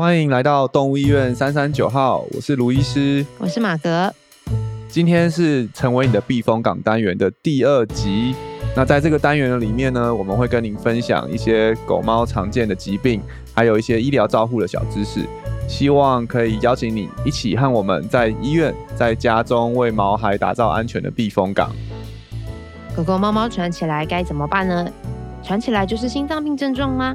欢迎来到动物医院三三九号，我是卢医师，我是马格。今天是成为你的避风港单元的第二集。那在这个单元的里面呢，我们会跟您分享一些狗猫常见的疾病，还有一些医疗照护的小知识，希望可以邀请你一起和我们在医院、在家中为毛孩打造安全的避风港。狗狗、猫猫传起来该怎么办呢？传起来就是心脏病症状吗？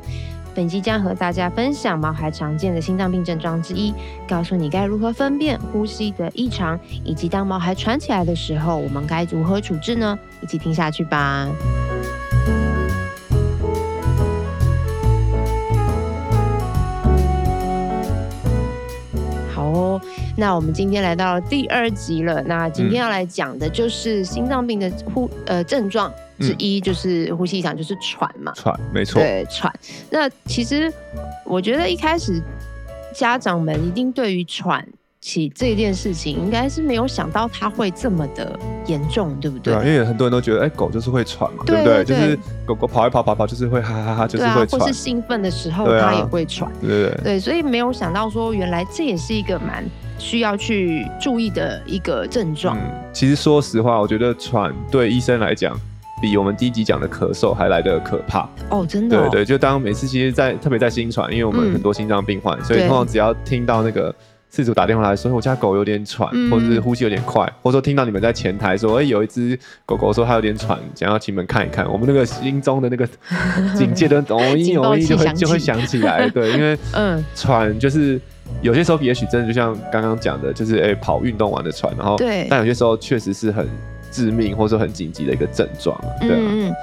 本期将和大家分享毛孩常见的心脏病症状之一，告诉你该如何分辨呼吸的异常，以及当毛孩喘起来的时候，我们该如何处置呢？一起听下去吧。好哦，那我们今天来到了第二集了。那今天要来讲的就是心脏病的呼呃症状。之一就是呼吸异常，就是喘嘛。喘，没错。对，喘。那其实我觉得一开始家长们一定对于喘起这件事情，应该是没有想到它会这么的严重，对不对？对啊，因为很多人都觉得，哎，狗就是会喘嘛，对不对？就是狗狗跑一跑跑跑，就是会哈哈哈，就是会喘。或是兴奋的时候，它也会喘。对对对，所以没有想到说，原来这也是一个蛮需要去注意的一个症状。嗯，其实说实话，我觉得喘对医生来讲。比我们第一集讲的咳嗽还来得可怕哦，真的、哦。对对，就当每次其实在，在特别在新传，因为我们很多心脏病患，嗯、所以通常只要听到那个饲主打电话来说，我家狗有点喘，嗯、或者是呼吸有点快，或者说听到你们在前台说，哎、欸，有一只狗狗说它有点喘，想要请你们看一看，我们那个心中的那个 警戒的容易容易就会就会响起来，对，因为嗯，喘就是有些时候也许真的就像刚刚讲的，就是哎、欸、跑运动完的喘，然后对，但有些时候确实是很。致命或者说很紧急的一个症状，对啊。嗯，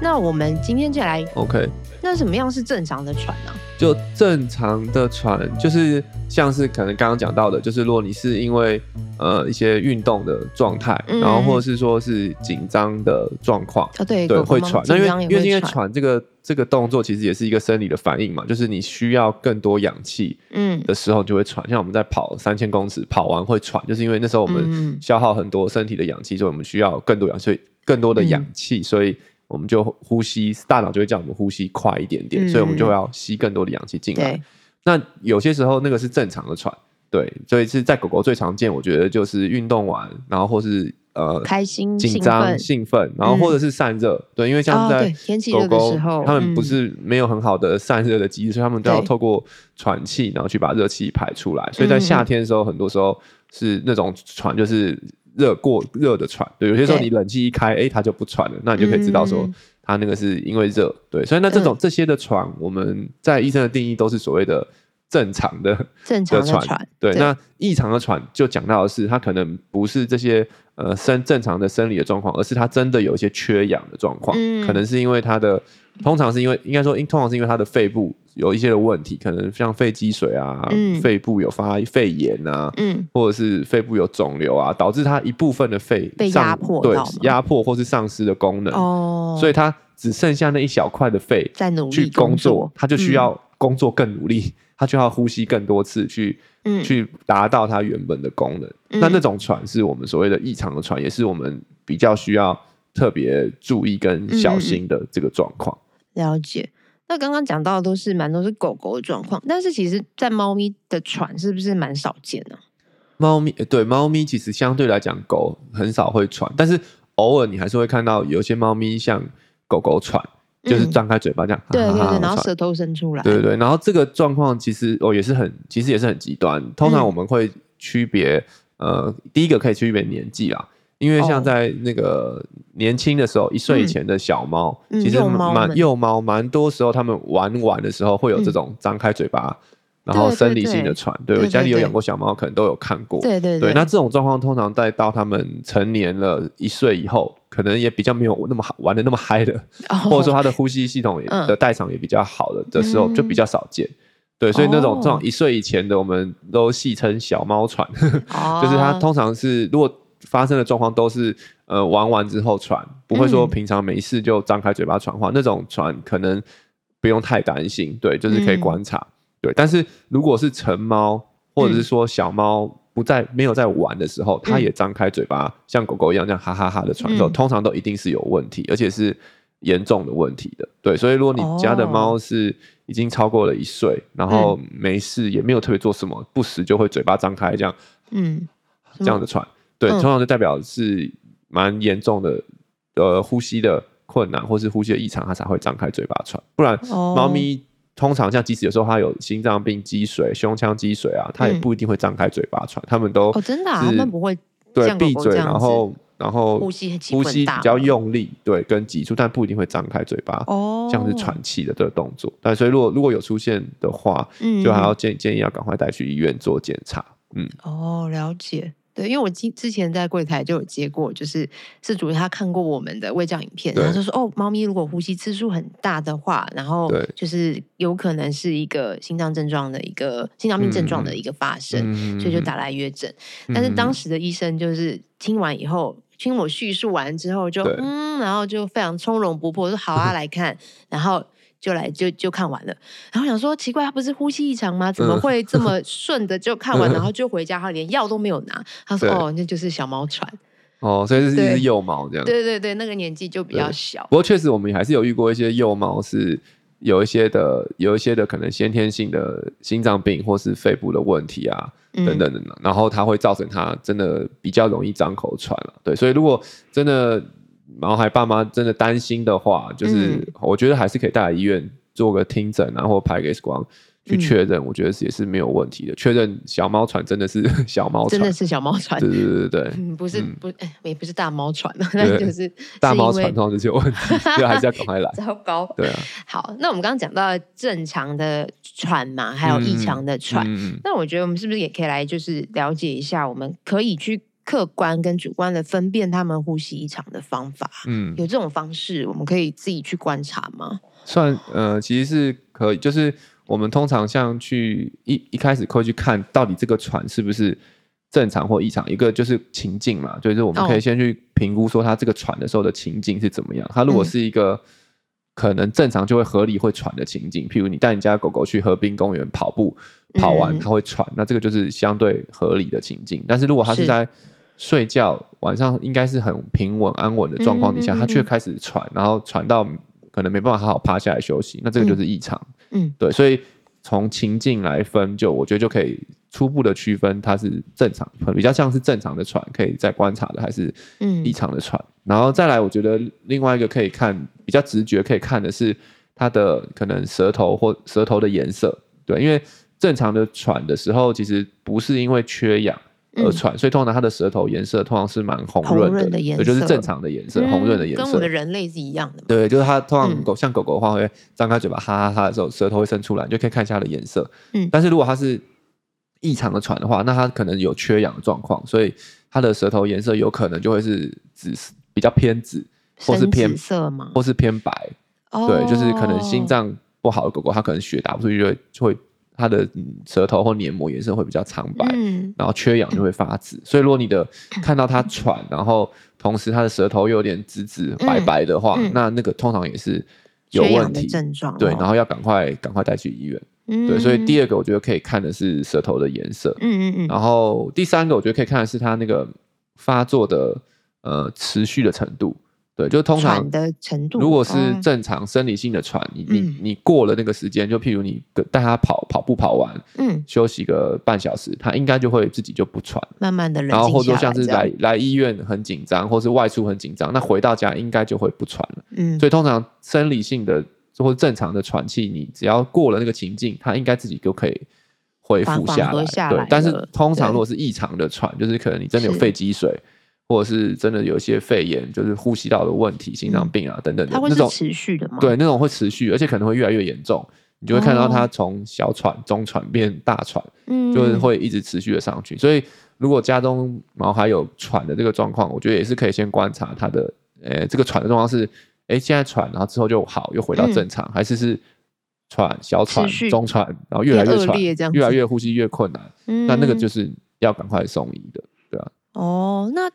那我们今天就来，OK。那什么样是正常的喘呢？就正常的喘，就是像是可能刚刚讲到的，就是如果你是因为呃一些运动的状态，嗯、然后或者是说是紧张的状况，哦对对会喘。那因为因为因为喘喘这个这个动作其实也是一个生理的反应嘛，就是你需要更多氧气嗯的时候就会喘。嗯、像我们在跑三千公尺跑完会喘，就是因为那时候我们消耗很多身体的氧气，所以我们需要更多氧气，更多的氧气，嗯、所以。我们就呼吸，大脑就会叫我们呼吸快一点点，嗯、所以我们就要吸更多的氧气进来。对那有些时候那个是正常的喘，对，所以是在狗狗最常见，我觉得就是运动完，然后或是呃开心、紧张、兴奋，然后或者是散热，嗯、对，因为像在狗狗，他们不是没有很好的散热的机制，嗯、所以他们都要透过喘气，然后去把热气排出来。所以在夏天的时候，很多时候是那种喘，就是。热过热的喘，对，有些时候你冷气一开，哎它就不喘了，那你就可以知道说，它那个是因为热，对，所以那这种、嗯、这些的喘，我们在医生的定义都是所谓的正常的正常的喘，对，对那异常的喘就讲到的是，它可能不是这些呃生正常的生理的状况，而是它真的有一些缺氧的状况，嗯、可能是因为它的，通常是因为应该说，通常是因为它的肺部。有一些的问题，可能像肺积水啊，嗯、肺部有发肺炎啊，嗯、或者是肺部有肿瘤啊，导致它一部分的肺被压迫，对，压迫或是丧失的功能，哦，所以它只剩下那一小块的肺在努力去工作，它就需要工作更努力，它、嗯、就要呼吸更多次去，嗯、去达到它原本的功能。嗯、那那种喘是我们所谓的异常的喘，也是我们比较需要特别注意跟小心的这个状况。了解。那刚刚讲到的都是蛮多是狗狗的状况，但是其实，在猫咪的喘是不是蛮少见呢？猫咪对猫咪其实相对来讲，狗很少会喘，但是偶尔你还是会看到有些猫咪像狗狗喘，就是张开嘴巴这样，对对对，然后舌头伸出来，对对对，然后这个状况其实哦也是很，其实也是很极端。通常我们会区别，呃，第一个可以区别年纪啊。因为像在那个年轻的时候，一岁以前的小猫，其实蛮幼猫，蛮多时候他们玩玩的时候会有这种张开嘴巴，然后生理性的喘。对，我家里有养过小猫，可能都有看过。对对对。那这种状况通常在到他们成年了一岁以后，可能也比较没有那么好玩的那么嗨的，或者说他的呼吸系统的代偿也比较好了的时候，就比较少见。对，所以那种这种一岁以前的，我们都戏称小猫喘，就是它通常是如果。发生的状况都是，呃，玩完之后喘，不会说平常没事就张开嘴巴喘话，嗯、那种喘可能不用太担心，对，就是可以观察，嗯、对。但是如果是成猫或者是说小猫不在没有在玩的时候，它、嗯、也张开嘴巴像狗狗一样这样哈哈哈的喘的时候，嗯、通常都一定是有问题，而且是严重的问题的，对。所以如果你家的猫是已经超过了一岁，然后没事也没有特别做什么，不时就会嘴巴张开这样，嗯，这样的喘，对，通常就代表是蛮严重的，呃，呼吸的困难或是呼吸的异常，它才会张开嘴巴喘，不然猫咪。通常像即使有时候他有心脏病、积水、胸腔积水啊，他也不一定会张开嘴巴喘，它、嗯、们都哦真的、啊，他们不会对闭嘴，然后然后呼吸呼吸比较用力，对，跟急促，但不一定会张开嘴巴，哦，像是喘气的这个动作。但所以如果如果有出现的话，嗯，就还要建建议要赶快带去医院做检查。嗯，哦，了解。对，因为我之之前在柜台就有接过，就是是主他看过我们的胃教影片，然后就说哦，猫咪如果呼吸次数很大的话，然后就是有可能是一个心脏症状的一个心脏病症状的一个发生，嗯、所以就打来约诊、嗯。但是当时的医生就是听完以后，听我叙述完之后就嗯，然后就非常从容不迫说好啊，来看，然后。就来就就看完了，然后想说奇怪，他不是呼吸异常吗？怎么会这么 顺的就看完，然后就回家，他连药都没有拿。他说：“哦，那就是小猫喘。”哦，所以是一只幼猫这样。对对对，那个年纪就比较小。不过确实，我们还是有遇过一些幼猫是有一些的，有一些的可能先天性的心脏病或是肺部的问题啊等等的，然后它会造成它真的比较容易张口喘了。对，所以如果真的。毛孩爸妈真的担心的话，就是我觉得还是可以带来医院做个听诊，然后拍个 X 光去确认，我觉得也是没有问题的。确认小猫喘真的是 小猫喘，真的是小猫喘，对对对对，嗯、不是不哎，也不是大猫喘，那就是 大猫喘通常就是有问题，就还是要赶快来。糟糕，对啊。好，那我们刚刚讲到正常的喘嘛，还有异常的喘，嗯，那我觉得我们是不是也可以来就是了解一下，我们可以去。客观跟主观的分辨他们呼吸异常的方法，嗯，有这种方式，我们可以自己去观察吗？算，呃，其实是可以，就是我们通常像去一一开始会去看到底这个喘是不是正常或异常，一个就是情境嘛，就是我们可以先去评估说他这个喘的时候的情境是怎么样。他如果是一个可能正常就会合理会喘的情境，譬如你带你家狗狗去河滨公园跑步，跑完它会喘，那这个就是相对合理的情境。但是如果它是在睡觉晚上应该是很平稳安稳的状况底下，他、嗯、却开始喘，然后喘到可能没办法好好趴下来休息，那这个就是异常。嗯，对，所以从情境来分，就我觉得就可以初步的区分它是正常，比较像是正常的喘，可以再观察的，还是异常的喘、嗯。然后再来，我觉得另外一个可以看比较直觉可以看的是它的可能舌头或舌头的颜色，对，因为正常的喘的时候，其实不是因为缺氧。而喘，所以通常它的舌头颜色通常是蛮红润的，也就是正常的颜色，红润的颜色，跟我的人类是一样的。对，就是它通常狗、嗯、像狗狗的话，会张开嘴巴哈哈哈的时候，舌头会伸出来，你就可以看一下它的颜色。嗯，但是如果它是异常的喘的话，那它可能有缺氧的状况，所以它的舌头颜色有可能就会是紫，比较偏紫，或是偏色吗？或是偏白。哦，对，就是可能心脏不好的狗狗，它可能血打不出去，就会就会。它的舌头或黏膜颜色会比较苍白，嗯，然后缺氧就会发紫。所以如果你的看到它喘，然后同时它的舌头又有点紫紫白白的话，嗯，那那个通常也是有问题。症状，对，然后要赶快赶快带去医院。嗯，对，所以第二个我觉得可以看的是舌头的颜色，嗯嗯嗯，然后第三个我觉得可以看的是它那个发作的呃持续的程度。对，就通常的程度，如果是正常生理性的喘，嗯、你你你过了那个时间，就譬如你带他跑跑步跑完，嗯，休息个半小时，他应该就会自己就不喘，慢慢的，然后或者说像是来来医院很紧张，或是外出很紧张，那回到家应该就会不喘了，嗯，所以通常生理性的或者正常的喘气，你只要过了那个情境，他应该自己就可以恢复下来，下来对。但是通常如果是异常的喘，就是可能你真的有肺积水。或者是真的有一些肺炎，就是呼吸道的问题、心脏病啊等等的，它会是持续的吗？对，那种会持续，而且可能会越来越严重。你就会看到它从小喘、中喘变大喘，嗯，就是会一直持续的上去。所以，如果家中毛孩有喘的这个状况，我觉得也是可以先观察它的，呃，这个喘的状况是，哎，现在喘，然后之后就好，又回到正常，还是是喘小喘、中喘，然后越来越喘，越来越呼吸越困难，那那个就是要赶快送医的，对啊？哦，那。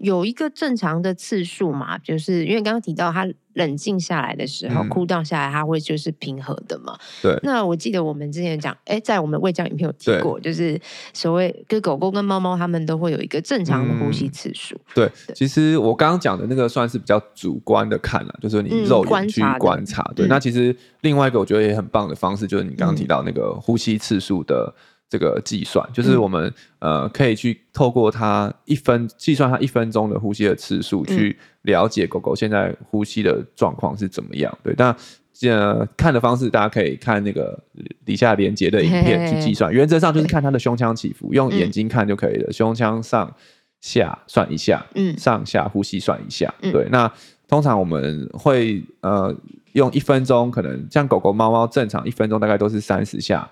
有一个正常的次数嘛，就是因为刚刚提到他冷静下来的时候，哭荡、嗯、下来，他会就是平和的嘛。对。那我记得我们之前讲，哎，在我们未教影片有提过，就是所谓跟狗狗跟猫猫，他们都会有一个正常的呼吸次数、嗯。对。对其实我刚刚讲的那个算是比较主观的看了，就是你肉眼去观察。嗯、对。那其实另外一个我觉得也很棒的方式，就是你刚刚提到那个呼吸次数的。这个计算就是我们、嗯、呃可以去透过它一分计算它一分钟的呼吸的次数，去了解狗狗现在呼吸的状况是怎么样。对，那呃看的方式大家可以看那个底下连接的影片去计算。嘿嘿，原则上就是看它的胸腔起伏，用眼睛看就可以了。嗯、胸腔上下算一下，嗯，上下呼吸算一下。嗯、对，那通常我们会呃用一分钟，可能像狗狗、猫猫正常一分钟大概都是三十下。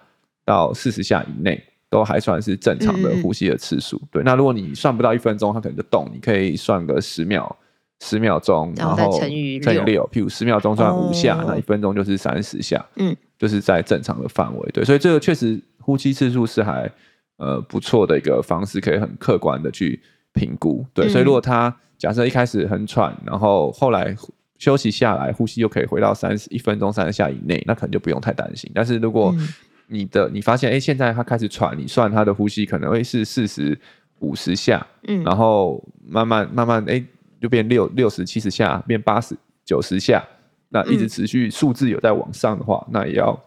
到四十下以内都还算是正常的呼吸的次数。嗯、对，那如果你算不到一分钟，它可能就动。你可以算个十秒，十秒钟，然后乘以六，譬如十秒钟算五下，哦、那一分钟就是三十下。嗯，就是在正常的范围。对，所以这个确实呼吸次数是还呃不错的一个方式，可以很客观的去评估。对，嗯、所以如果他假设一开始很喘，然后后来休息下来，呼吸又可以回到三十一分钟三十下以内，那可能就不用太担心。但是如果、嗯你的你发现哎、欸，现在他开始喘，你算他的呼吸可能会是四十五十下，嗯，然后慢慢慢慢哎、欸，就变六六十七十下，变八十九十下，那一直持续数字有在往上的话，嗯、那也要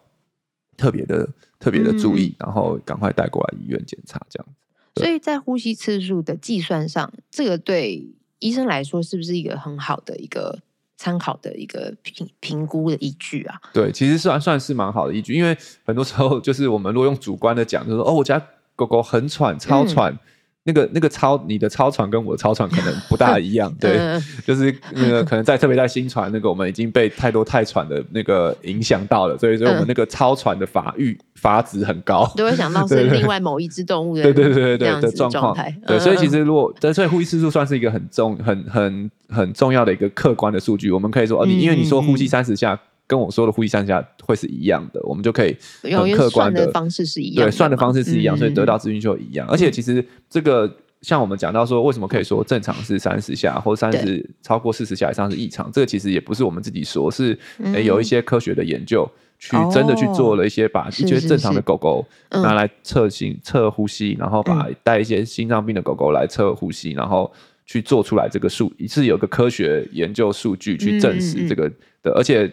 特别的特别的注意，嗯、然后赶快带过来医院检查这样子。所以在呼吸次数的计算上，这个对医生来说是不是一个很好的一个？参考的一个评评估的依据啊，对，其实算算是蛮好的依据，因为很多时候就是我们如果用主观的讲，就是说哦，我家狗狗很喘，超喘。嗯那个那个超你的超喘跟我的超喘可能不大一样，对，就是那个可能在特别在新船那个我们已经被太多太喘的那个影响到了，所以所以我们那个超喘的发育阀值很高，都会想到 是另外某一只动物的对对对对对的状况，对，所以其实如果所以呼吸次数算是一个很重很很很重要的一个客观的数据，我们可以说哦，你因为你说呼吸三十下。跟我说的呼吸三下会是一样的，我们就可以很客观的，的方式是一样的，对，算的方式是一样，所以得到资讯就一样。嗯、而且其实这个像我们讲到说，为什么可以说正常是三十下，或三十超过四十下以上是异常？这个其实也不是我们自己说，是、有一些科学的研究去真的去做了一些，把一些正常的狗狗拿来测心测呼吸，然后把带一些心脏病的狗狗来测呼吸，然后去做出来这个数，是有个科学研究数据去证实这个的，嗯、而且。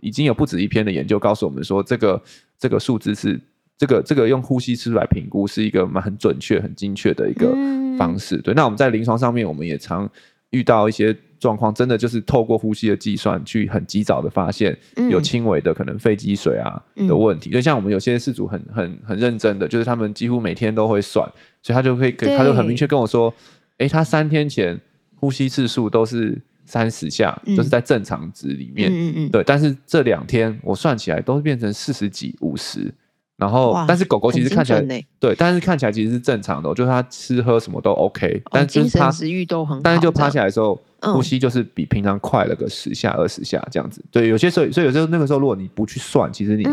已经有不止一篇的研究告诉我们说，这个这个数字是这个这个用呼吸次数来评估是一个蛮很准确、很精确的一个方式。嗯、对，那我们在临床上面，我们也常遇到一些状况，真的就是透过呼吸的计算，去很及早的发现有轻微的可能肺积水啊的问题。就、嗯、像我们有些事主很很很认真的，就是他们几乎每天都会算，所以他就会给他就很明确跟我说，哎对，他三天前呼吸次数都是。三十下，就是在正常值里面，嗯嗯、对。但是这两天我算起来都变成四十几、五十，然后但是狗狗其实看起来对，但是看起来其实是正常的，就是它吃喝什么都 OK，、哦、但是它精神食欲都很好，但是就趴下来的时候，嗯、呼吸就是比平常快了个十下、二十下这样子。对，有些时候，所以有时候那个时候如果你不去算，其实你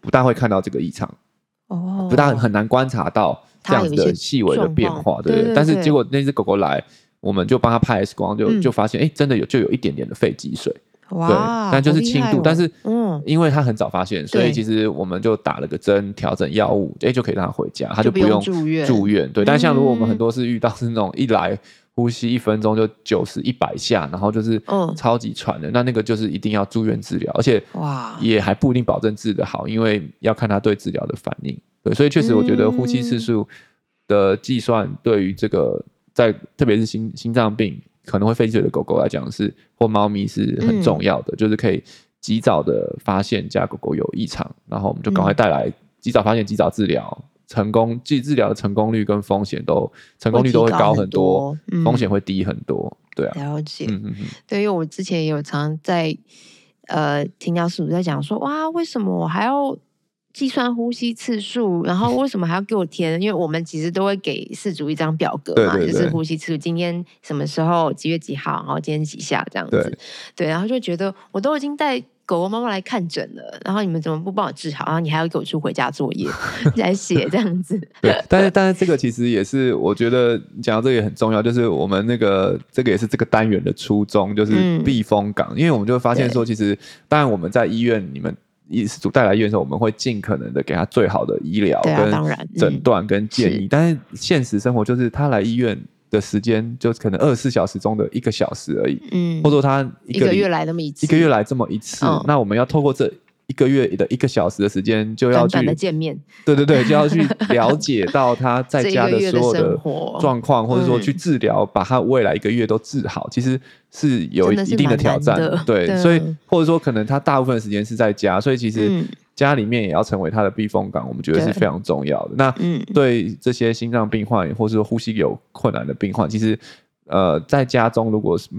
不大会看到这个异常，哦，不大很难观察到这样子的细微的变化，对，但是结果那只狗狗来。我们就帮他拍 X 光，就就发现，哎、欸，真的有就有一点点的肺积水，哇对，但就是轻度，哦、但是，嗯，因为他很早发现，所以其实我们就打了个针，调整药物，哎、欸，就可以让他回家，他就不用住院，住院，对。但像如果我们很多是遇到是那种一来呼吸一分钟就九十一百下，然后就是超级喘的，嗯、那那个就是一定要住院治疗，而且哇，也还不一定保证治得好，因为要看他对治疗的反应，对。所以确实，我觉得呼吸次数的计算对于这个。在特别是心心脏病可能会肺积水的狗狗来讲是或猫咪是很重要的，嗯、就是可以及早的发现家狗狗有异常，然后我们就赶快带来及早发现、及早治疗，成功即治疗的成功率跟风险都成功率都会高很多，很多风险会低很多。嗯、对啊，了解。嗯嗯嗯。对，因为我之前也有常在呃听到师傅在讲说，哇，为什么我还要？计算呼吸次数，然后 为什么还要给我填？因为我们其实都会给事主一张表格嘛，对对对，就是呼吸次数，今天什么时候，几月几号，然后今天几下这样子。对，对，然后就觉得我都已经带狗狗妈妈来看诊了，然后你们怎么不帮我治好？然后你还要给我出回家作业来写这样子。对，但是但是这个其实也是我觉得讲到这个也很重要，就是我们那个这个也是这个单元的初衷，就是避风港，嗯、因为我们就会发现说，其实当然我们在医院，你们医师组带来医院的时候，我们会尽可能的给他最好的医疗跟诊断跟建议，但是现实生活就是他来医院。的时间就可能二十四小时中的一个小时而已，嗯，或者说他一个，月来那么一次，一个月来这么一次，哦、那我们要透过这一个月的一个小时的时间，就要去见面，对对对，就要去了解到他在家的所有的状况，或者说去治疗，把他未来一个月都治好，其实是有一定的挑战，对，对。所以或者说可能他大部分时间是在家，所以其实。嗯。家里面也要成为他的避风港，我们觉得是非常重要的。那对这些心脏病患，或是说呼吸有困难的病患，其实呃，在家中如果是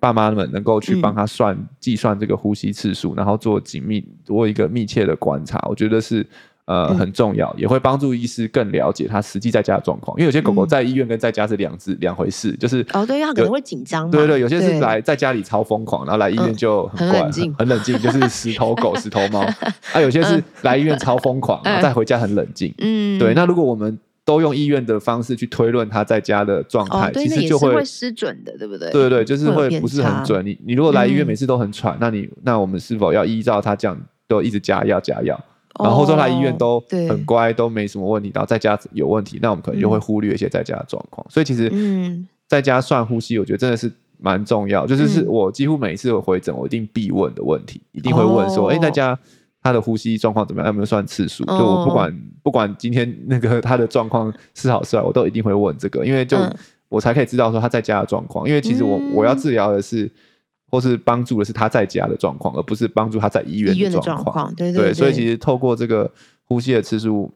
爸妈们能够去帮他算计、嗯、算这个呼吸次数，然后做紧密做一个密切的观察，我觉得是。呃，很重要，也会帮助医师更了解他实际在家的状况。因为有些狗狗在医院跟在家是两只两回事，就是哦，对，它可能会紧张。对对，有些是来在家里超疯狂，然后来医院就很乖，很冷静，就是石头狗、石头猫。啊，有些是来医院超疯狂，然后再回家很冷静。嗯，对。那如果我们都用医院的方式去推论他在家的状态，其实就会失准的，对不对？对对对，就是会不是很准。你你如果来医院每次都很喘，那你那我们是否要依照他这样都一直加药加药？然后说他医院都很乖，都没什么问题，然后在家有问题，那我们可能就会忽略一些在家的状况。所以其实，在家算呼吸，我觉得真的是蛮重要。就是是我几乎每一次回诊，我一定必问的问题，一定会问说：哎，在家他的呼吸状况怎么样？有没有算次数？就我不管不管今天那个他的状况是好是坏，我都一定会问这个，因为就我才可以知道说他在家的状况。因为其实我我要治疗的是。或是帮助的是他在家的状况，而不是帮助他在医院的状况。对对对，对，所以其实透过这个呼吸的次数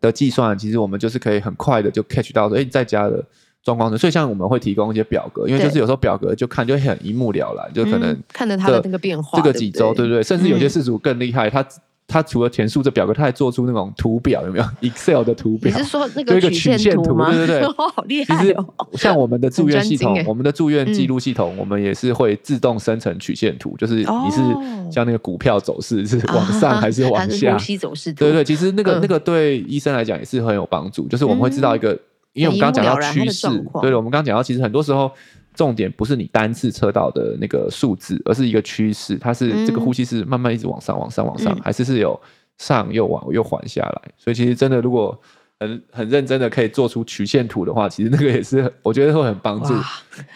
的计算，其实我们就是可以很快的就 catch 到说，哎，在家的状况。所以像我们会提供一些表格，因为就是有时候表格就看就很一目了然，就可能看着它的那个变化，这个几周，对不对？甚至有些事主更厉害，他。他除了填数这表格，他还做出那种图表，有没有 Excel 的图表？你是说那个曲线图吗？对对对，好厉害哦！像我们的住院系统，我们的住院记录系统，我们也是会自动生成曲线图，就是你是像那个股票走势是往上还是往下？呼吸走势。对对，其实那个那个对医生来讲也是很有帮助，就是我们会知道一个，因为我们刚刚讲到趋势，对了，我们刚刚讲到其实很多时候。重点不是你单次测到的那个数字，而是一个趋势。它是这个呼吸是慢慢一直往上、往上、往上，嗯、还是是有上又往又缓下来？所以其实真的，如果很很认真的可以做出曲线图的话，其实那个也是我觉得会很帮助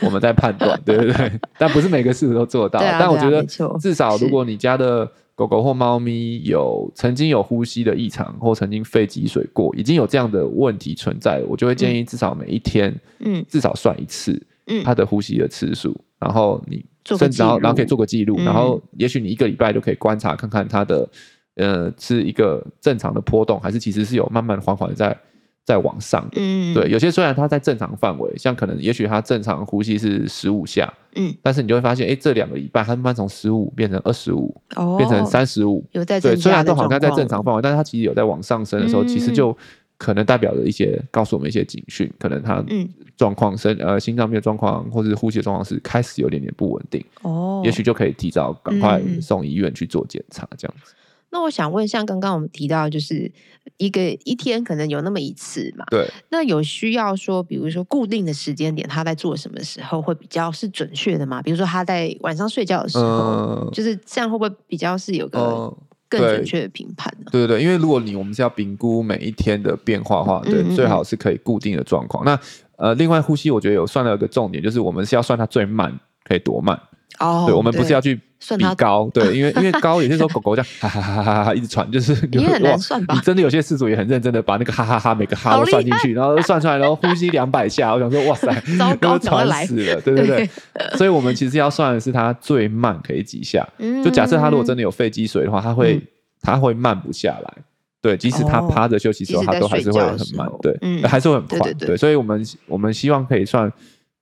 我们在判断，哇对不对，对？但不是每个饲主都做到。啊、但我觉得至少如果你家的狗狗或猫咪有曾经有呼吸的异常，或曾经肺积水过，已经有这样的问题存在，我就会建议至少每一天，嗯，至少算一次。嗯，它的呼吸的次数，然后你甚至然后然后可以做个记录，然后也许你一个礼拜就可以观察看看它的呃是一个正常的波动，还是其实是有慢慢缓缓在在往上。嗯，对，有些虽然它在正常范围，像可能也许他正常呼吸是十五下，嗯，但是你就会发现，哎，这两个礼拜他慢慢从十五变成二十五，变成三十五，有在对，虽然都好像在正常范围，但是他其实有在往上升的时候，其实就。可能代表着一些，告诉我们一些警讯，可能他状况身呃心脏病的状况或者是呼吸的状况是开始有点点不稳定哦，也许就可以提早赶快送医院去做检查这样子。那我想问，像刚刚我们提到，就是一个一天可能有那么一次嘛？对。那有需要说，比如说固定的时间点，他在做什么时候会比较是准确的吗？比如说他在晚上睡觉的时候，嗯、就是这样会不会比较是有个？嗯更准确的评判呢？对对对，因为如果你我们是要评估每一天的变化的话，对，嗯嗯最好是可以固定的状况。那呃，另外呼吸，我觉得有算到一个重点，就是我们是要算它最慢可以多慢。哦，对，我们不是要去比高，对，因为因为高有些时候狗狗这样哈哈哈哈哈一直喘，就是你很难算吧？你真的有些事主也很认真的把那个哈哈哈每个哈都算进去，然后算出来，然后呼吸两百下，我想说哇塞 都喘死了，对对对。所以我们其实要算的是它最慢可以几下。就假设它如果真的有肺积水的话，它会它会慢不下来。对，即使它趴着休息时候，它都还是会很慢。对，还是会很快。对，所以我们我们希望可以算。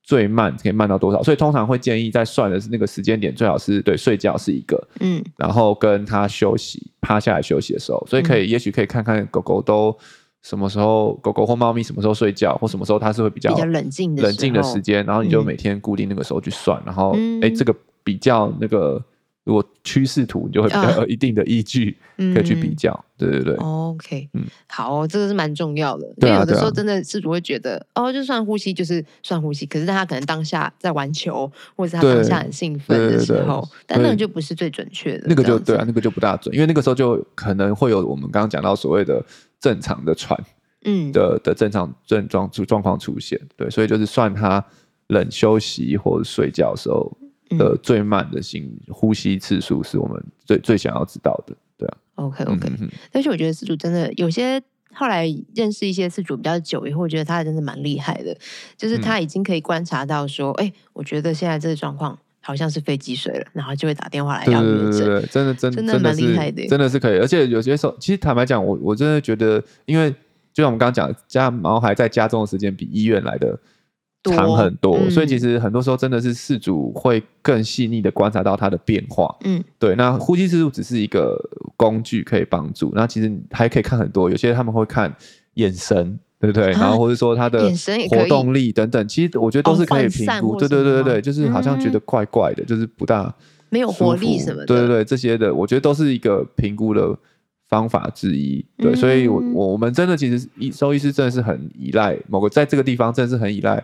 最慢可以慢到多少？所以通常会建议在算的是那个时间点，最好是对睡觉是一个，嗯，然后跟他休息趴下来休息的时候，所以可以、嗯、也许可以看看狗狗都什么时候，狗狗或猫咪什么时候睡觉，或什么时候它是会比较比较冷静的冷静的时间，然后你就每天固定那个时候去算，然后哎、这个比较那个。如果趋势图，你就会比较有一定的依据可以去比较。嗯、对对对。OK，嗯，好，这个是蛮重要的。因为有的时候真的是主会觉得，哦，就算呼吸就是算呼吸，可是他可能当下在玩球，或者是他当下很兴奋的时候，但那个就不是最准确的。那个就对啊，那个就不大准，因为那个时候就可能会有我们刚刚讲到所谓的正常的喘，嗯的的正常症状状状况出现。对，所以就是算他冷休息或者睡觉的时候。的最慢的心呼吸次数是我们最最想要知道的，对啊。OK OK，嗯，但是我觉得饲主真的有些后来认识一些饲主比较久以后，我觉得他真的蛮厉害的，就是他已经可以观察到说，哎、嗯欸，我觉得现在这个状况好像是肺积水了，然后就会打电话来要确诊，真的真真的蛮厉害的，真的是可以。而且有些时候，其实坦白讲，我我真的觉得，因为就像我们刚刚讲，家毛孩在家中的时间比医院来的。长很多，嗯，所以其实很多时候真的是饲主会更细腻的观察到它的变化。嗯，对。那呼吸次数只是一个工具，可以帮助。那其实还可以看很多，有些他们会看眼神，对不对？然后或者说他的活动力等等，其实我觉得都是可以评估。对对对对对，就是好像觉得怪怪的，就是不大没有活力什么的。对对对，这些的我觉得都是一个评估的方法之一。对，所以我我们真的其实医兽医师真的是很依赖某个在这个地方，真的是很依赖。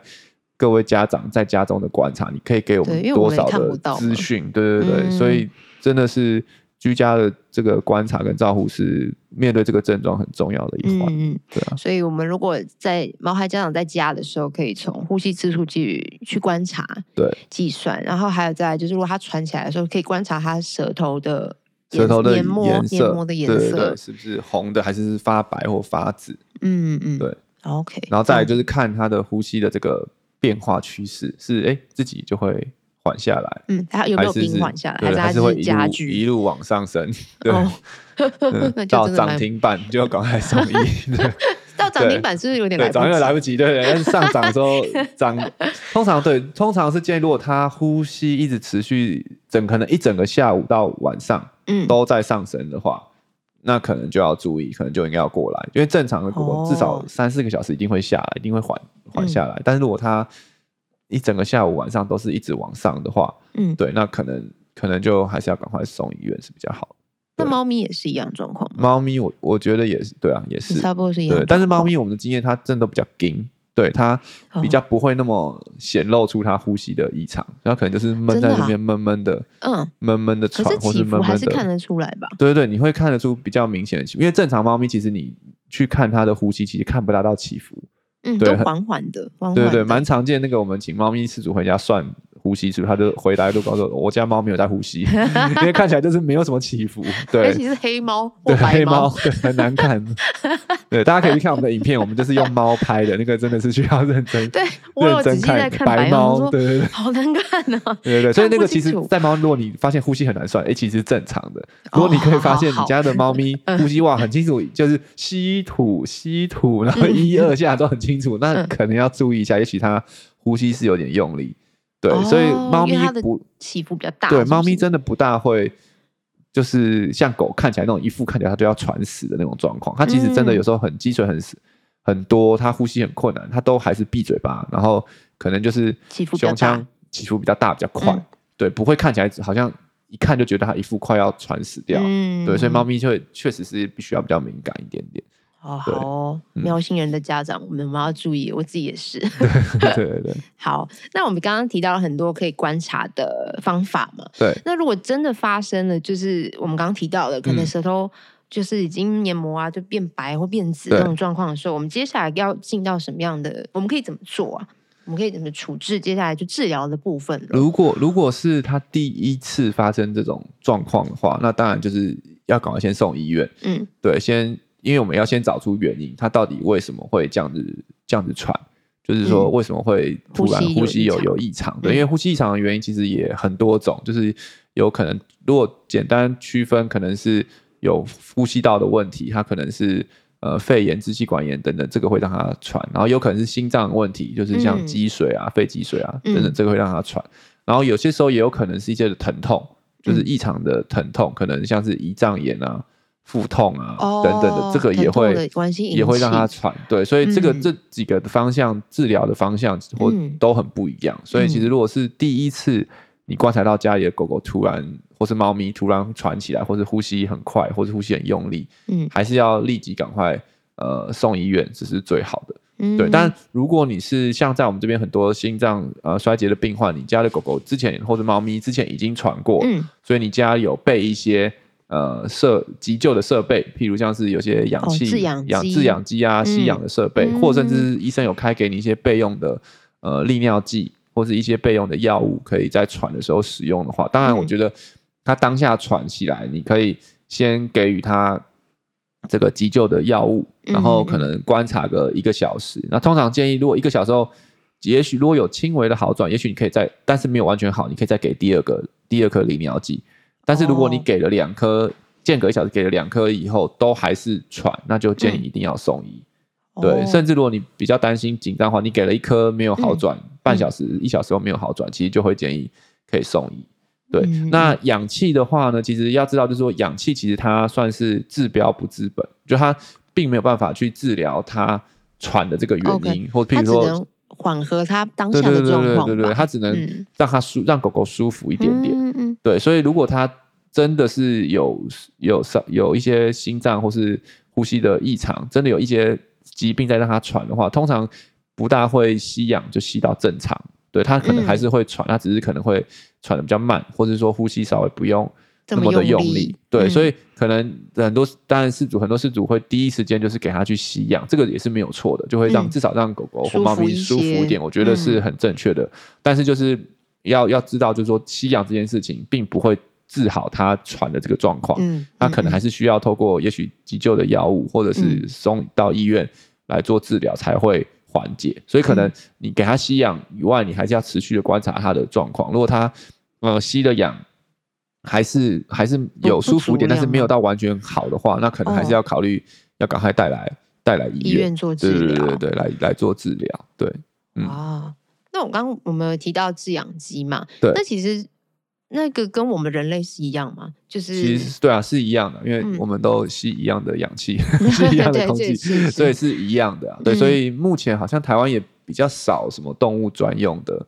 各位家长在家中的观察，你可以给我们多少的资讯？对对对，嗯，所以真的是居家的这个观察跟照护是面对这个症状很重要的一环。嗯，对啊。所以我们如果在毛孩家长在家的时候，可以从呼吸次数去去观察，对，计算。然后还有再来就是，如果他喘起来的时候，可以观察他舌头的舌头的颜色，对对对，是不是红的，还是发白或发紫？嗯嗯，对。OK，然后再来就是看他的呼吸的这个。变化趋势是哎、欸，自己就会缓下来。嗯，他有没有平缓下来？还是还是会加剧一路往上升？对，到涨停板就要赶快送医。到涨停板是不是有点来不及？涨停来不及，对对。但是上涨的时候 涨，通常对，通常是建议，如果他呼吸一直持续整，可能一整个下午到晚上，嗯，都在上升的话。那可能就要注意，可能就应该要过来，因为正常的过至少三四个小时一定会下来，一定会缓缓下来。但是如果它一整个下午晚上都是一直往上的话，嗯，对，那可能可能就还是要赶快送医院是比较好。那猫咪也是一样状况？猫咪我我觉得也是，对啊，也是差不多是一样。对，但是猫咪我们的经验它真的比较紧。对，它比较不会那么显露出它呼吸的异常，然后可能就是闷在那边闷闷的，嗯，闷闷的喘，或是闷闷的，还是看得出来吧？对对对，你会看得出比较明显的起伏，因为正常猫咪其实你去看它的呼吸，其实看不大到起伏，嗯，对，缓缓的，缓缓的，对对，蛮常见。那个我们请猫咪饲主回家算。呼吸是，他就回答都告诉我，我家猫没有在呼吸，因为看起来就是没有什么起伏。对，尤其是黑猫，对黑猫，对很难看。对，大家可以去看我们的影片，我们就是用猫拍的，那个真的是需要认真。对，我有仔细在看白猫，对对对，好难看啊。对对对，所以那个其实，在猫，如果你发现呼吸很难算，哎，其实是正常的。如果你可以发现你家的猫咪 呼吸哇很清楚，就是吸吐吸吐，然后一二下都很清楚，那可能要注意一下，也许它呼吸是有点用力。对，哦、所以猫咪不起伏比较大。对，猫咪真的不大会，就是像狗看起来那种一副看起来它就要喘死的那种状况。它其实真的有时候很积水很死很多，它呼吸很困难，它都还是闭嘴巴，然后可能就是胸腔起伏比较大，比较快。嗯、对，不会看起来好像一看就觉得它一副快要喘死掉。嗯、对，所以猫咪就会确实是必须要比较敏感一点点。哦，好哦，喵星人的家长，我们要注意，我自己也是。对 对对。好，那我们刚刚提到了很多可以观察的方法嘛？对。那如果真的发生了，就是我们刚刚提到的，可能舌头就是已经黏膜啊，就变白或变紫这种状况的时候，我们接下来要进到什么样的？我们可以怎么做啊？我们可以怎么处置？接下来就治疗的部分。如果如果是他第一次发生这种状况的话，那当然就是要赶快先送医院。嗯，对，先。因为我们要先找出原因，它到底为什么会这样子这样子喘，就是说为什么会突然呼吸有有异常？对，因为呼吸异常的原因其实也很多种，就是有可能如果简单区分，可能是有呼吸道的问题，它可能是呃肺炎、支气管炎等等，这个会让他喘，然后有可能是心脏问题，就是像积水啊、肺积水啊等等，这个会让他喘，然后有些时候也有可能是一些的疼痛，就是异常的疼痛，可能像是胰脏炎啊。腹痛啊，哦、等等的，这个也会也会让他喘，对，所以这个、嗯、这几个方向治疗的方向或都很不一样。嗯、所以其实如果是第一次你观察到家里的狗狗突然或是猫咪突然喘起来，或是呼吸很快，或是呼吸很用力，嗯，还是要立即赶快呃送医院，这是最好的。嗯，对。但如果你是像在我们这边很多心脏呃衰竭的病患，你家的狗狗之前或者猫咪之前已经喘过，嗯，所以你家有备一些。呃，设急救的设备，譬如像是有些氧气、氧制氧机啊、吸氧的设备，嗯、或甚至是医生有开给你一些备用的呃利尿剂，或是一些备用的药物，可以在喘的时候使用的话，当然，我觉得他当下喘起来，你可以先给予他这个急救的药物，然后可能观察个一个小时。那通常建议，如果一个小时后，也许如果有轻微的好转，也许你可以再，但是没有完全好，你可以再给第二个第二颗利尿剂。但是如果你给了两颗，间隔一小时给了两颗以后都还是喘，那就建议一定要送医。嗯、对，哦、甚至如果你比较担心紧张的话，你给了一颗没有好转，嗯、半小时、嗯、一小时后没有好转，其实就会建议可以送医。对，嗯、那氧气的话呢，其实要知道就是说，氧气其实它算是治标不治本，就它并没有办法去治疗它喘的这个原因，Okay 或譬如说缓和它当下的状况。对对对对对，它只能让它舒让狗狗舒服一点点。对，所以如果它真的是有有有一些心脏或是呼吸的异常，真的有一些疾病在让他喘的话，通常不大会吸氧就吸到正常，对，他可能还是会喘，他只是可能会喘的比较慢，或者说呼吸稍微不用那么的用力，对，所以可能很多当然事主很多事主会第一时间就是给他去吸氧，这个也是没有错的，就会让至少让狗狗或猫咪舒服一点，我觉得是很正确的。但是就是要要知道，就是说吸氧这件事情并不会。治好他喘的这个状况，嗯，他可能还是需要透过也许急救的药物，或者是送到医院来做治疗才会缓解。所以可能你给他吸氧以外，你还是要持续的观察他的状况。如果他呃吸的氧还是还是有舒服点，但是没有到完全好的话，那可能还是要考虑要赶快带来带来医院做治疗，对对对对，来来做治疗。对，嗯啊，那我刚刚我们有提到制氧机嘛，对，那其实。那个跟我们人类是一样吗？就是其实对啊，是一样的，因为我们都吸一样的氧气，嗯、是一样的空气，所以是一样的啊。对，所以目前好像台湾也比较少什么动物专用的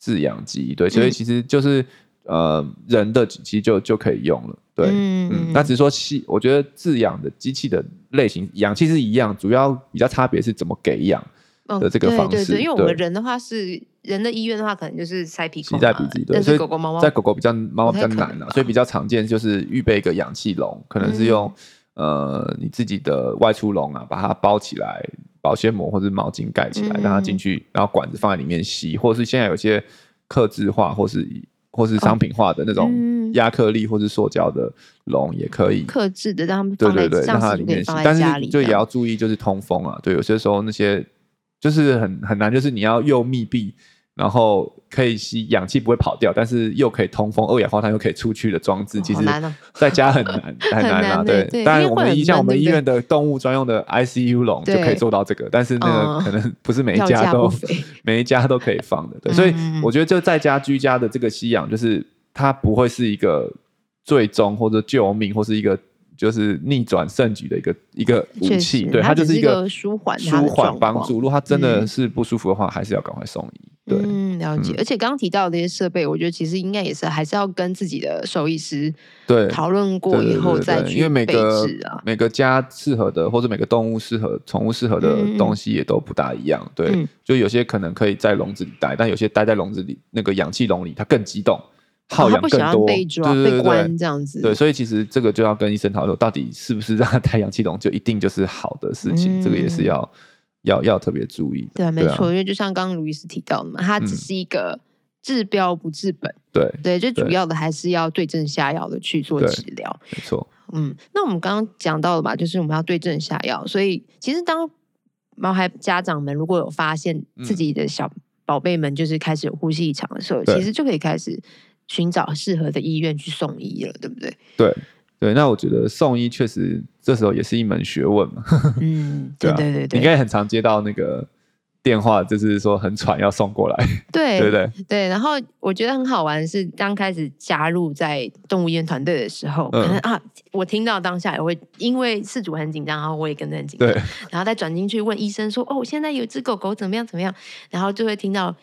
制氧机，对，所以其实就是、嗯、呃人的其实就就可以用了。对，嗯，嗯，那只是说吸，我觉得制氧的机器的类型，氧气是一样，主要比较差别是怎么给氧的这个方式。哦、对，对，对，因为我们人的话是。人的医院的话，可能就是塞鼻孔，吸在鼻子，对。所以狗狗、猫猫，在狗狗比较猫猫比较难了，所以比较常见就是预备一个氧气笼，可能是用呃你自己的外出笼啊，把它包起来，保鲜膜或者毛巾盖起来，让它进去，然后管子放在里面吸，或者是现在有些刻制化或是或是商品化的那种亚克力或是塑胶的笼也可以，克制的让他们对对对，让它里面吸，但是就也要注意就是通风啊，对，有些时候那些就是很很难，就是你要又密闭。然后可以吸氧气不会跑掉，但是又可以通风，二氧化碳又可以出去的装置，其实在家很难很难啊。对，当然我们像我们医院的动物专用的 ICU 笼就可以做到这个，但是那个可能不是每一家都 每一家都可以放的。对，所以我觉得就在家居家的这个吸氧，就是它不会是一个最终或者救命或是一个。就是逆转胜局的一个一个武器，对，它就是一个舒缓舒缓帮助。如果它真的是不舒服的话，还是要赶快送医。对，嗯，了解。而且刚刚提到的这些设备，我觉得其实应该也是还是要跟自己的兽医师对讨论过以后再去，因为每个每个家适合的或者每个动物适合宠物适合的东西也都不大一样。对，就有些可能可以在笼子里待，但有些待在笼子里那个氧气笼里，它更激动。耗氧更多，被抓，被关这样子。对，所以其实这个就要跟医生讨论，到底是不是让他戴氧气筒就一定就是好的事情？这个也是要要要特别注意。对，没错，因为就像刚刚卢医师提到的嘛，它只是一个治标不治本。对对，最主要的还是要对症下药的去做治疗。没错。嗯，那我们刚刚讲到了嘛，就是我们要对症下药。所以其实当毛孩家长们如果有发现自己的小宝贝们就是开始有呼吸异常的时候，其实就可以开始。寻找适合的医院去送医了，对不对？对对，那我觉得送医确实这时候也是一门学问嘛。嗯，对对对对，你应该很常接到那个电话，就是说很喘要送过来，对对对对。然后我觉得很好玩是，刚开始加入在动物医院团队的时候，可能啊，我听到当下也会因为事主很紧张，然后我也跟着很紧张，然后再转进去问医生说：“哦，现在有只狗狗怎么样怎么样？”然后就会听到。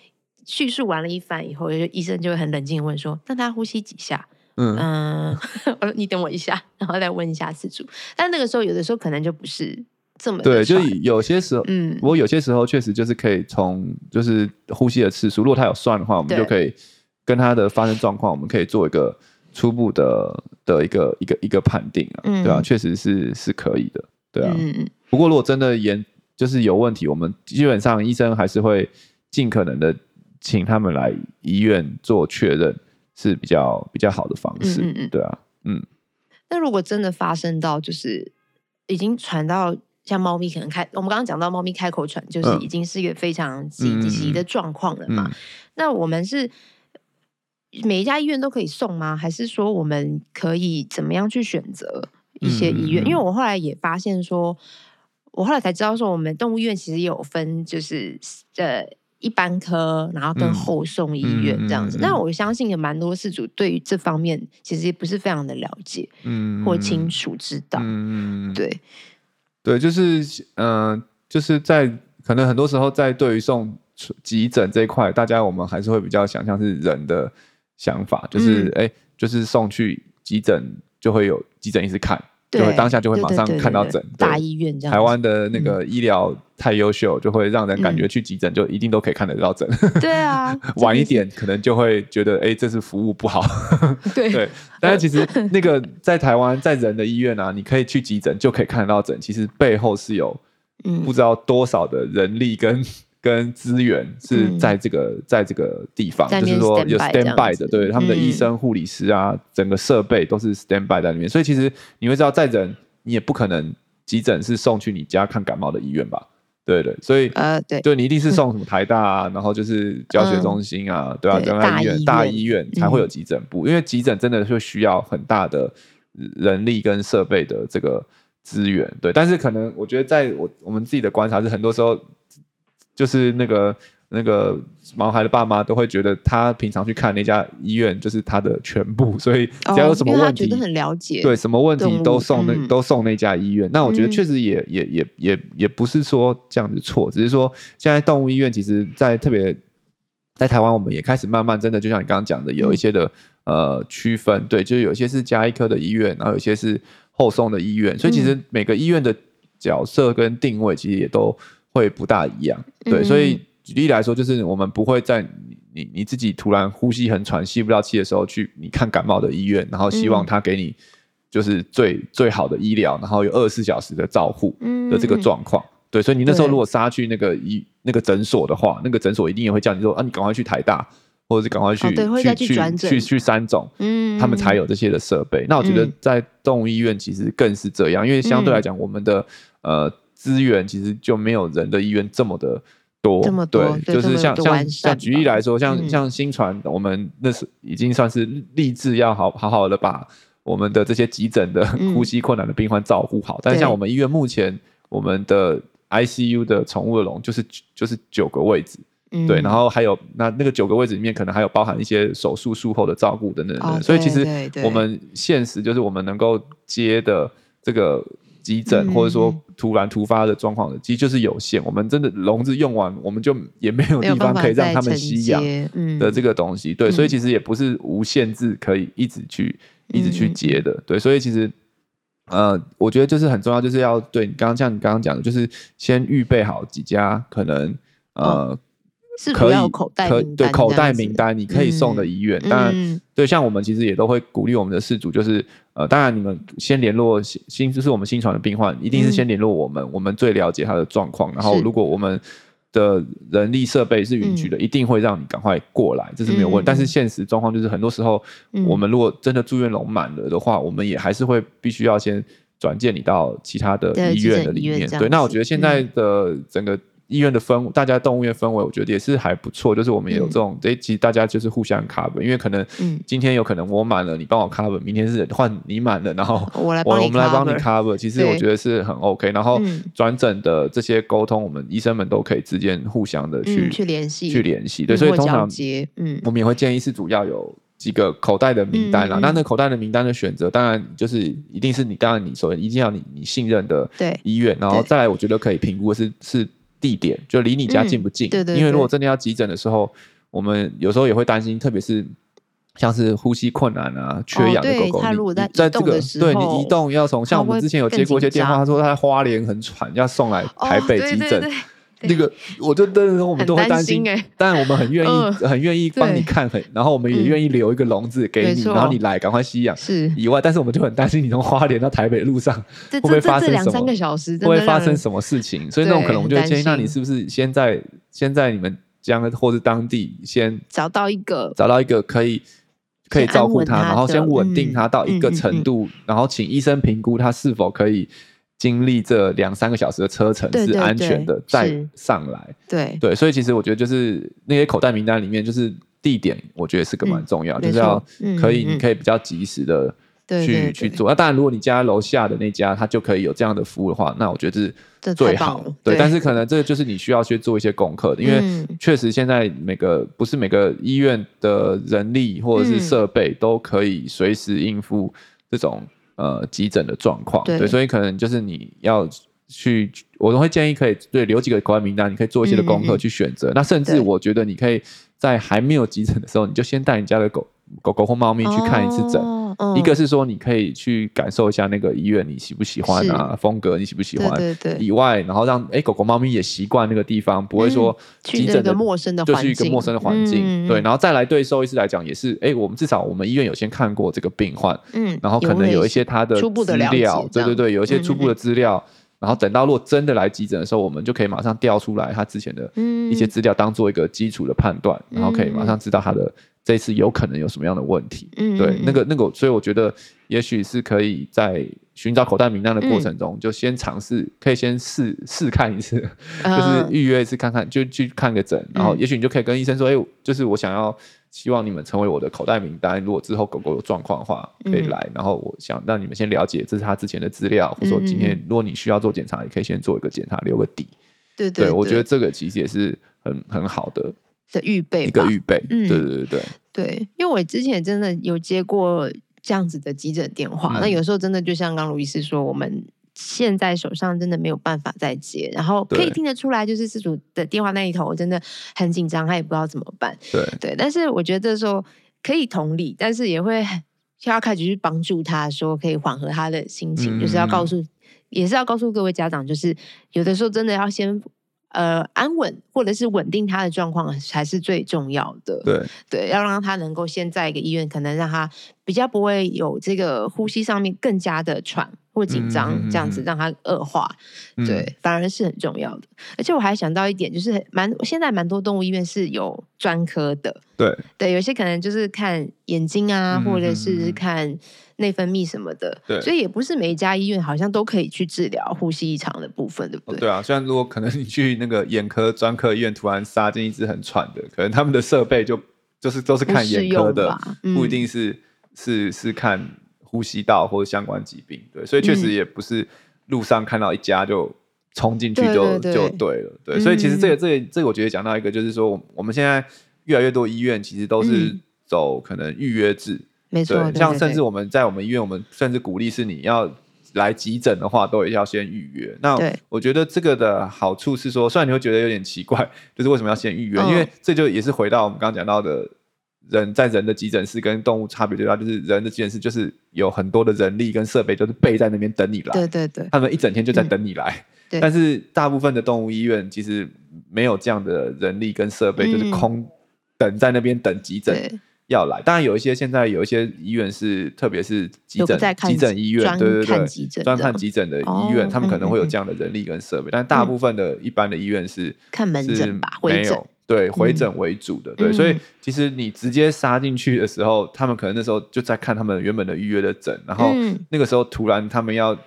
叙述完了一番以后，就医生就会很冷静问说：“那他呼吸几下？”嗯嗯，我说你等我一下，然后再问一下饲主。但那个时候有的时候可能就不是这么对，就有些时候，嗯，我有些时候确实就是可以从就是呼吸的次数，如果他有算的话，我们就可以跟他的发生状况，我们可以做一个初步的的一个一个一个判定啊，嗯、对啊，确实是是可以的，对啊。嗯、不过如果真的严就是有问题，我们基本上医生还是会尽可能的请他们来医院做确认。是比较比较好的方式，嗯嗯对啊，嗯。那如果真的发生到，就是已经传到像猫咪可能开，我们刚刚讲到猫咪开口喘，就是已经是一个非常紧急的状况了嘛？那我们是每一家医院都可以送吗？还是说我们可以怎么样去选择一些医院？嗯、因为我后来也发现说，我后来才知道说，我们动物医院其实也有分，就是呃。一般科，然后跟后送医院这样子，那、嗯。嗯嗯、我相信有蛮多事主对于这方面其实也不是非常的了解，嗯，或清楚知道，嗯，对，对，就是嗯、呃，就是在可能很多时候在对于送急诊这一块，大家我们还是会比较想象是人的想法，就是哎、就是送去急诊就会有急诊医师看。就会当下就会马上看到诊，大医院这样。台湾的那个医疗太优秀，就会让人感觉去急诊就一定都可以看得到诊。对啊，晚一点可能就会觉得，哎，这是服务不好。对对，但是其实那个在台湾在人的医院啊，你可以去急诊就可以看得到诊，其实背后是有不知道多少的人力跟。跟资源是在这个、嗯、在这个地方，就是说有 stand by 的，对他们的医生、护、嗯、理师啊，整个设备都是 stand by 在里面。所以其实你会知道，在人你也不可能急诊是送去你家看感冒的医院吧？对对，所以呃对，对你一定是送什么台大啊，嗯、然后就是教学中心啊，嗯、对啊，对大医院大医院才会有急诊部，嗯、因为急诊真的是需要很大的人力跟设备的这个资源。对，但是可能我觉得在我我们自己的观察是，很多时候。就是那个那个毛孩的爸妈都会觉得他平常去看那家医院就是他的全部，所以只要有什么问题，哦、很了解，对什么问题都送那、嗯、都送那家医院。那我觉得确实也、嗯、也也也也不是说这样子错，只是说现在动物医院其实，在特别在台湾，我们也开始慢慢真的就像你刚刚讲的，有一些的、嗯、呃区分，对，就是有些是加医科的医院，然后有些是后送的医院，所以其实每个医院的角色跟定位其实也都。会不大一样，对，嗯、所以举例来说，就是我们不会在你你你自己突然呼吸很喘、吸不到气的时候去你看感冒的医院，然后希望他给你就是最、嗯、最好的医疗，然后有二十四小时的照护的这个状况，嗯、对，所以你那时候如果杀去那个医那个诊所的话，那个诊所一定也会叫你说啊，你赶快去台大，或者是赶快去、哦、去去去去三总，嗯，他们才有这些的设备。嗯、那我觉得在动物医院其实更是这样，因为相对来讲，我们的、嗯、呃。资源其实就没有人的医院这么的多，这么多对，就是像像像举例来说，像、嗯、像新传，我们那是已经算是立志要好好好的把我们的这些急诊的呼吸困难的病患照顾好。嗯、但是像我们医院目前，我们的 ICU 的宠物的笼就是就是九个位置，嗯、对，然后还有那那个九个位置里面可能还有包含一些手术术后的照顾等等等，哦、所以其实我们现实就是我们能够接的这个。急诊或者说突然突发的状况的，其实就是有限。我们真的笼子用完，我们就也没有地方可以让他们吸氧的这个东西。对，所以其实也不是无限制可以一直去一直去接的。对，所以其实呃，我觉得就是很重要，就是要对你刚刚像你刚刚讲的，就是先预备好几家可能呃。是可以口袋可对口袋名单，你可以送的医院。当然，对像我们其实也都会鼓励我们的事主，就是呃，当然你们先联络新，就是我们新传的病患，一定是先联络我们，我们最了解他的状况。然后，如果我们的人力设备是允许的，一定会让你赶快过来，这是没有问题。但是现实状况就是，很多时候我们如果真的住院笼满了的话，我们也还是会必须要先转介你到其他的医院的里面。对，那我觉得现在的整个。医院的氛，大家动物园氛围，我觉得也是还不错。就是我们也有这种，哎、嗯，其实大家就是互相 cover，因为可能今天有可能我满了，你帮我 cover，明天是换你满了，然后 我来我们来帮你 cover。其实我觉得是很 OK。然后转诊的这些沟通，我们医生们都可以之间互相的去、嗯、去联系，去联系。对，所以通常嗯，我们也会建议是主要有几个口袋的名单啦。嗯、那那口袋的名单的选择，当然就是一定是你，当然你首先一定要你你信任的医院，然后再来，我觉得可以评估的是是。地点就离你家近不近？因为如果真的要急诊的时候，我们有时候也会担心，特别是像是呼吸困难啊、缺氧的狗狗，它如果在在这个对你移动要从，像我们之前有接过一些电话，他说他在花莲很喘，要送来台北急诊。那个，我就那时候我们都会担心，但我们很愿意，很愿意帮你看，很，然后我们也愿意留一个笼子给你，然后你来赶快吸氧。是以外，但是我们就很担心你从花莲到台北的路上会不会发生什么，两三个小时会不会发生什么事情？所以那种可能我们就会建议，那你是不是先在先在你们家或是当地先找到一个找到一个可以可以照顾他，然后先稳定他到一个程度，然后请医生评估他是否可以。经历这两三个小时的车程是安全的，再上来。对对，所以其实我觉得就是那些口袋名单里面，就是地点，我觉得是个蛮重要，就是要可以，你可以比较及时的去去做。那当然，如果你家楼下的那家他就可以有这样的服务的话，那我觉得是最好。对，但是可能这个就是你需要去做一些功课的，因为确实现在每个不是每个医院的人力或者是设备都可以随时应付这种。呃，急诊的状况，对，所以可能就是你要去，我都会建议可以对留几个口岸名单，你可以做一些的功课去选择。那甚至我觉得你可以在还没有急诊的时候，你就先带你家的狗狗狗或猫咪去看一次诊。一个是说你可以去感受一下那个医院你喜不喜欢啊，风格你喜不喜欢？对对。以外，然后让哎狗狗猫咪也习惯那个地方，不会说急诊的陌生的就是一个陌生的环境。对，然后再来对兽医师来讲也是，哎，我们至少我们医院有先看过这个病患，嗯，然后可能有一些他的资料，对对对，有一些初步的资料，然后等到如果真的来急诊的时候，我们就可以马上调出来他之前的一些资料，当做一个基础的判断，然后可以马上知道他的。这次有可能有什么样的问题？嗯，对，那个那个，所以我觉得也许是可以在寻找口袋名单的过程中，就先尝试，可以先试试看一次，就是预约一次看看，就去看个诊，然后也许你就可以跟医生说，哎，就是我想要希望你们成为我的口袋名单，如果之后狗狗有状况的话，可以来，然后我想让你们先了解这是他之前的资料，或者说今天如果你需要做检查，也可以先做一个检查，留个底。对对，我觉得这个其实也是很很好的。的预备，一个预备，嗯，对对对对。对，因为我之前真的有接过这样子的急诊电话，嗯、那有时候真的就像刚卢医师说，我们现在手上真的没有办法再接，然后可以听得出来，就是饲主的电话那一头我真的很紧张，他也不知道怎么办，对。对，但是我觉得说可以同理，但是也会要开始去帮助他，说可以缓和他的心情，嗯、就是要告诉，也是要告诉各位家长，就是有的时候真的要先。呃，安稳或者是稳定他的状况才是最重要的。对对，要让他能够先在一个医院，可能让他比较不会有这个呼吸上面更加的喘或紧张，嗯、这样子让他恶化。嗯、对，反而是很重要的。而且我还想到一点，就是蛮现在蛮多动物医院是有专科的。对对，有些可能就是看眼睛啊，或者是看。内分泌什么的，对，所以也不是每一家医院好像都可以去治疗呼吸异常的部分，对不对？哦、对啊，虽然如果可能你去那个眼科专科医院，突然杀进一只很喘的，可能他们的设备就就是都是看眼科的，不，嗯、不一定是是是看呼吸道或者相关疾病，对，所以确实也不是路上看到一家就冲进去就就对了，对，所以其实这个这个这个我觉得讲到一个就是说，我们现在越来越多医院其实都是走可能预约制。嗯没错，像甚至我们在我们医院，我们甚至鼓励是你要来急诊的话，都要先预约。那我觉得这个的好处是说，虽然你会觉得有点奇怪，就是为什么要先预约？因为这就也是回到我们刚刚讲到的，人在人的急诊室跟动物差别最大，就是人的急诊室就是有很多的人力跟设备，就是备在那边等你来。对对对，他们一整天就在等你来。但是大部分的动物医院其实没有这样的人力跟设备，就是空等在那边等急诊。要来，当然有一些现在有一些医院是，特别是急诊急诊医院，对对对，专看急诊的医院，他们可能会有这样的人力跟设备，但大部分的一般的医院是看门诊吧，没有，对，回诊为主的，对，所以其实你直接杀进去的时候，他们可能那时候就在看他们原本的预约的诊，然后那个时候突然他们要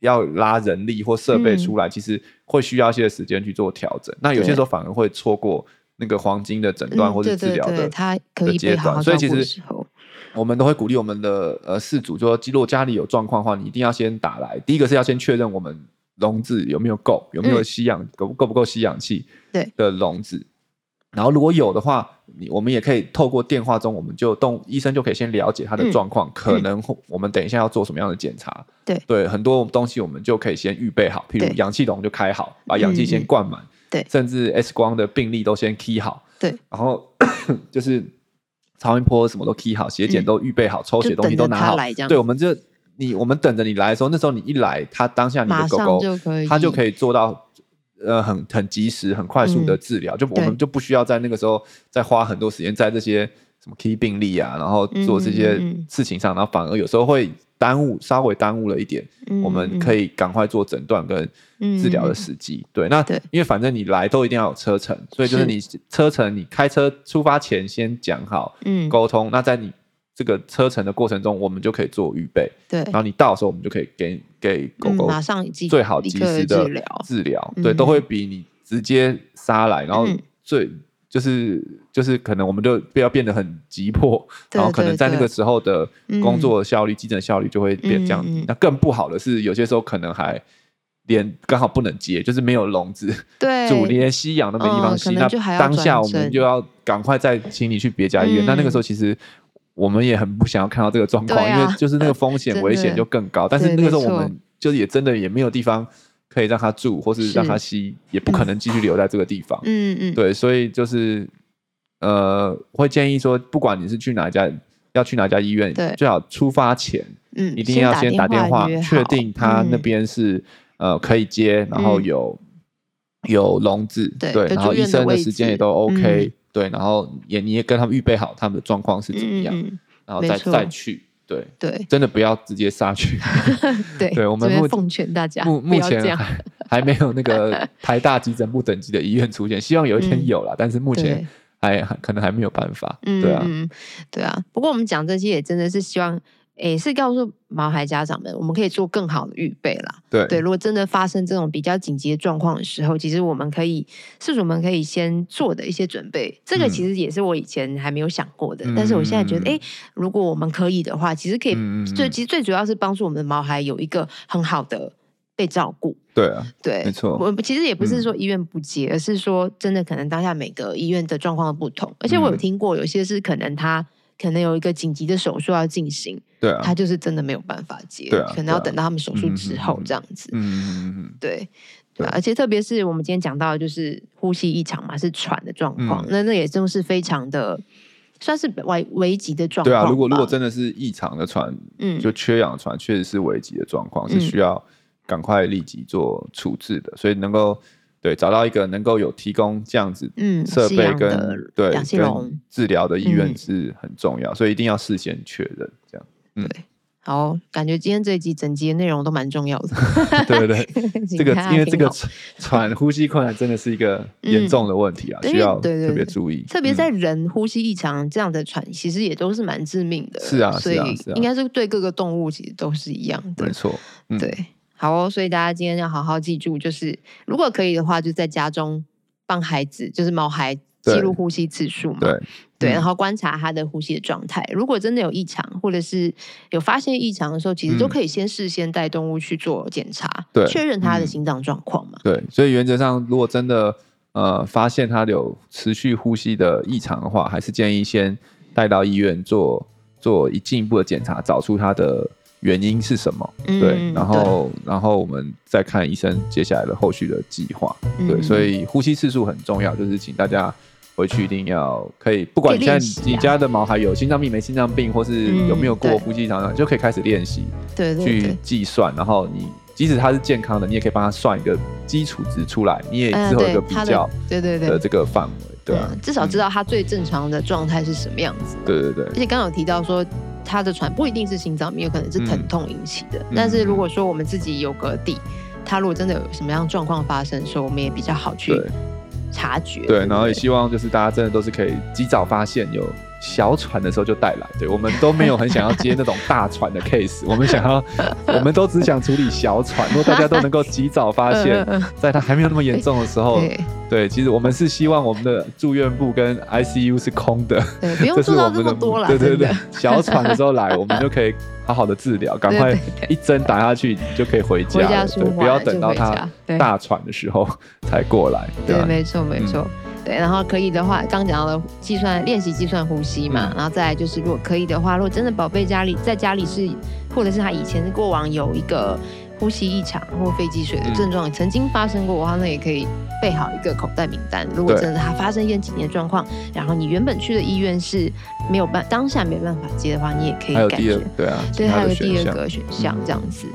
要拉人力或设备出来，其实会需要一些时间去做调整，那有些时候反而会错过。那个黄金的诊断或者治疗的的阶段，所以其实我们都会鼓励我们的呃事主，说，如果家里有状况的话，你一定要先打来。第一个是要先确认我们笼子有没有够，有没有吸氧，够够不够吸氧气的笼子。然后如果有的话，你我们也可以透过电话中，我们就动医生就可以先了解他的状况，可能我们等一下要做什么样的检查。对对，很多东西我们就可以先预备好，譬如氧气笼就开好，把氧气先灌满。对，甚至 X 光的病例都先 key 好，对，然后 就是超音波什么都 key 好，血检都预备好，抽血东西都拿好，对，我们就你我们等着你来的时候，那时候你一来，他当下你的狗狗他就可以做到。呃，很很及时、很快速的治疗，嗯、就我们就不需要在那个时候再花很多时间在这些什么 key 病例啊，然后做这些事情上，嗯。嗯嗯，然后反而有时候会耽误，稍微耽误了一点。我们可以赶快做诊断跟治疗的时机。对，那对因为反正你来都一定要有车程，所以就是你车程，你开车出发前先讲好，嗯，沟通。那在你这个车程的过程中，我们就可以做预备。对，然后你到的时候，我们就可以给给狗狗马上最好及时的治疗，治疗对，都会比你直接杀来，然后最就是就是可能我们就不要变得很急迫，然后可能在那个时候的工作效率、急诊效率就会变这样。那更不好的是，有些时候可能还连刚好不能接，就是没有笼子，对，主连吸氧都没地方吸，那当下我们就要赶快再请你去别家医院。那那个时候其实。我们也很不想要看到这个状况，啊、因为就是那个风险 危险就更高。但是那个时候我们就是也真的也没有地方可以让他住，或是让他吸，也不可能继续留在这个地方。嗯嗯，对，所以就是呃，会建议说，不管你是去哪一家，要去哪一家医院，对。最好出发前，嗯，一定要先打电话确定他那边是、嗯、呃可以接，然后有有笼子，对，对，然后医生的时间也都 OK。嗯对，然后也你也跟他们预备好他们的状况是怎么样，嗯、然后再再去，对对，真的不要直接杀去。对，对我们目奉劝大家，目目前还 还没有那个 台大急诊部等级的医院出现，希望有一天有了，嗯、但是目前还对还可能还没有办法。对啊，嗯，对啊。不过我们讲这些也真的是希望。也是告诉毛孩家长们，我们可以做更好的预备啦。对对，如果真的发生这种比较紧急的状况的时候，其实我们可以，饲主们可以先做的一些准备。这个其实也是我以前还没有想过的，嗯、但是我现在觉得，哎、欸，如果我们可以的话，其实可以。最、嗯、其实最主要是帮助我们的毛孩有一个很好的被照顾。对啊，对，没错。我其实也不是说医院不接，嗯、而是说真的可能当下每个医院的状况都不同，而且我有听过有些是可能他。可能有一个紧急的手术要进行，对啊，他就是真的没有办法接，对啊，可能要等到他们手术之后这样子，嗯嗯嗯，对，对，而且特别是我们今天讲到的就是呼吸异常嘛，是喘的状况，那那也真是非常的算是危危急的状况，对啊，如果如果真的是异常的喘，嗯，就缺氧喘，确实是危急的状况，是需要赶快立即做处置的，所以能够。对，找到一个能够有提供这样子嗯设备跟、嗯、对跟治疗的医院是很重要，嗯、所以一定要事先确认这样。嗯、对，好，感觉今天这一集整集的内容都蛮重要的。对对 对，这个因为这个喘呼吸困难真的是一个严重的问题啊，嗯、需要特别注意。特别在人呼吸异常这样的喘，其实也都是蛮致命的。是啊，所以应该是对各个动物其实都是一样的。没错，嗯、对。好哦，所以大家今天要好好记住，就是如果可以的话，就在家中帮孩子，就是毛孩记录呼吸次数嘛，对，对，然后观察他的呼吸的状态。如果真的有异常，或者是有发现异常的时候，其实都可以先事先带动物去做检查，对，确认他的心脏状况嘛。对，所以原则上，如果真的呃发现他有持续呼吸的异常的话，还是建议先带到医院做做一进一步的检查，找出他的。原因是什么？嗯、对，然后然后我们再看医生接下来的后续的计划。嗯、对，所以呼吸次数很重要，就是请大家回去一定要可以，不管你现在你家的毛孩有心脏病没心脏病，或是有没有过呼吸异常，嗯、就可以开始练习，对，去计算。然后你即使他是健康的，你也可以帮他算一个基础值出来，你也之后有一个比较，对对对的这个范围，对，至少知道他最正常的状态是什么样子。对对对，而且刚刚有提到说。他的喘不一定是心脏病，有可能是疼痛引起的。嗯、但是如果说我们自己有个底，他如果真的有什么样状况发生的时候，我们也比较好去察觉。对，然后也希望就是大家真的都是可以及早发现有。小喘的时候就带来，对，我们都没有很想要接那种大喘的 case，我们想要，我们都只想处理小喘。如果大家都能够及早发现，在他还没有那么严重的时候，对，其实我们是希望我们的住院部跟 ICU 是空的，对，不用做到这么多了。对对对，小喘的时候来，我们就可以好好的治疗，赶快一针打下去，你就可以回家，对，不要等到他大喘的时候才过来。对，没错没错。对，然后可以的话，刚讲到了计算练习计算呼吸嘛，嗯、然后再来就是，如果可以的话，如果真的宝贝家里在家里是，或者是他以前过往有一个呼吸异常或肺积水的症状，嗯、曾经发生过的话，那也可以备好一个口袋名单。如果真的他发生一些紧急的状况，然后你原本去的医院是没有办当下没办法接的话，你也可以感觉。对啊，对，还有第二个选项这样子。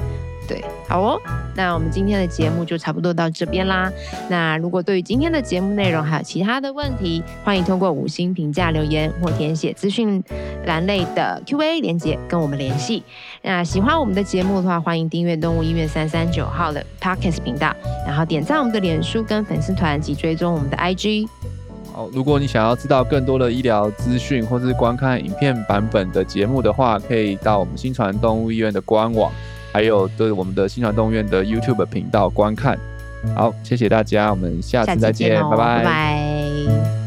对，好哦，那我们今天的节目就差不多到这边啦。那如果对于今天的节目内容还有其他的问题，欢迎通过五星评价留言或填写资讯栏类的 Q&A 连接跟我们联系。那喜欢我们的节目的话，欢迎订阅动物医院三三九号的 Podcast 频道，然后点赞我们的脸书跟粉丝团及追踪我们的 IG。好，如果你想要知道更多的医疗资讯或是观看影片版本的节目的话，可以到我们新传动物医院的官网。还有对我们的新传动院的 YouTube 频道观看，好，谢谢大家，我们下次再见，见拜拜。拜拜。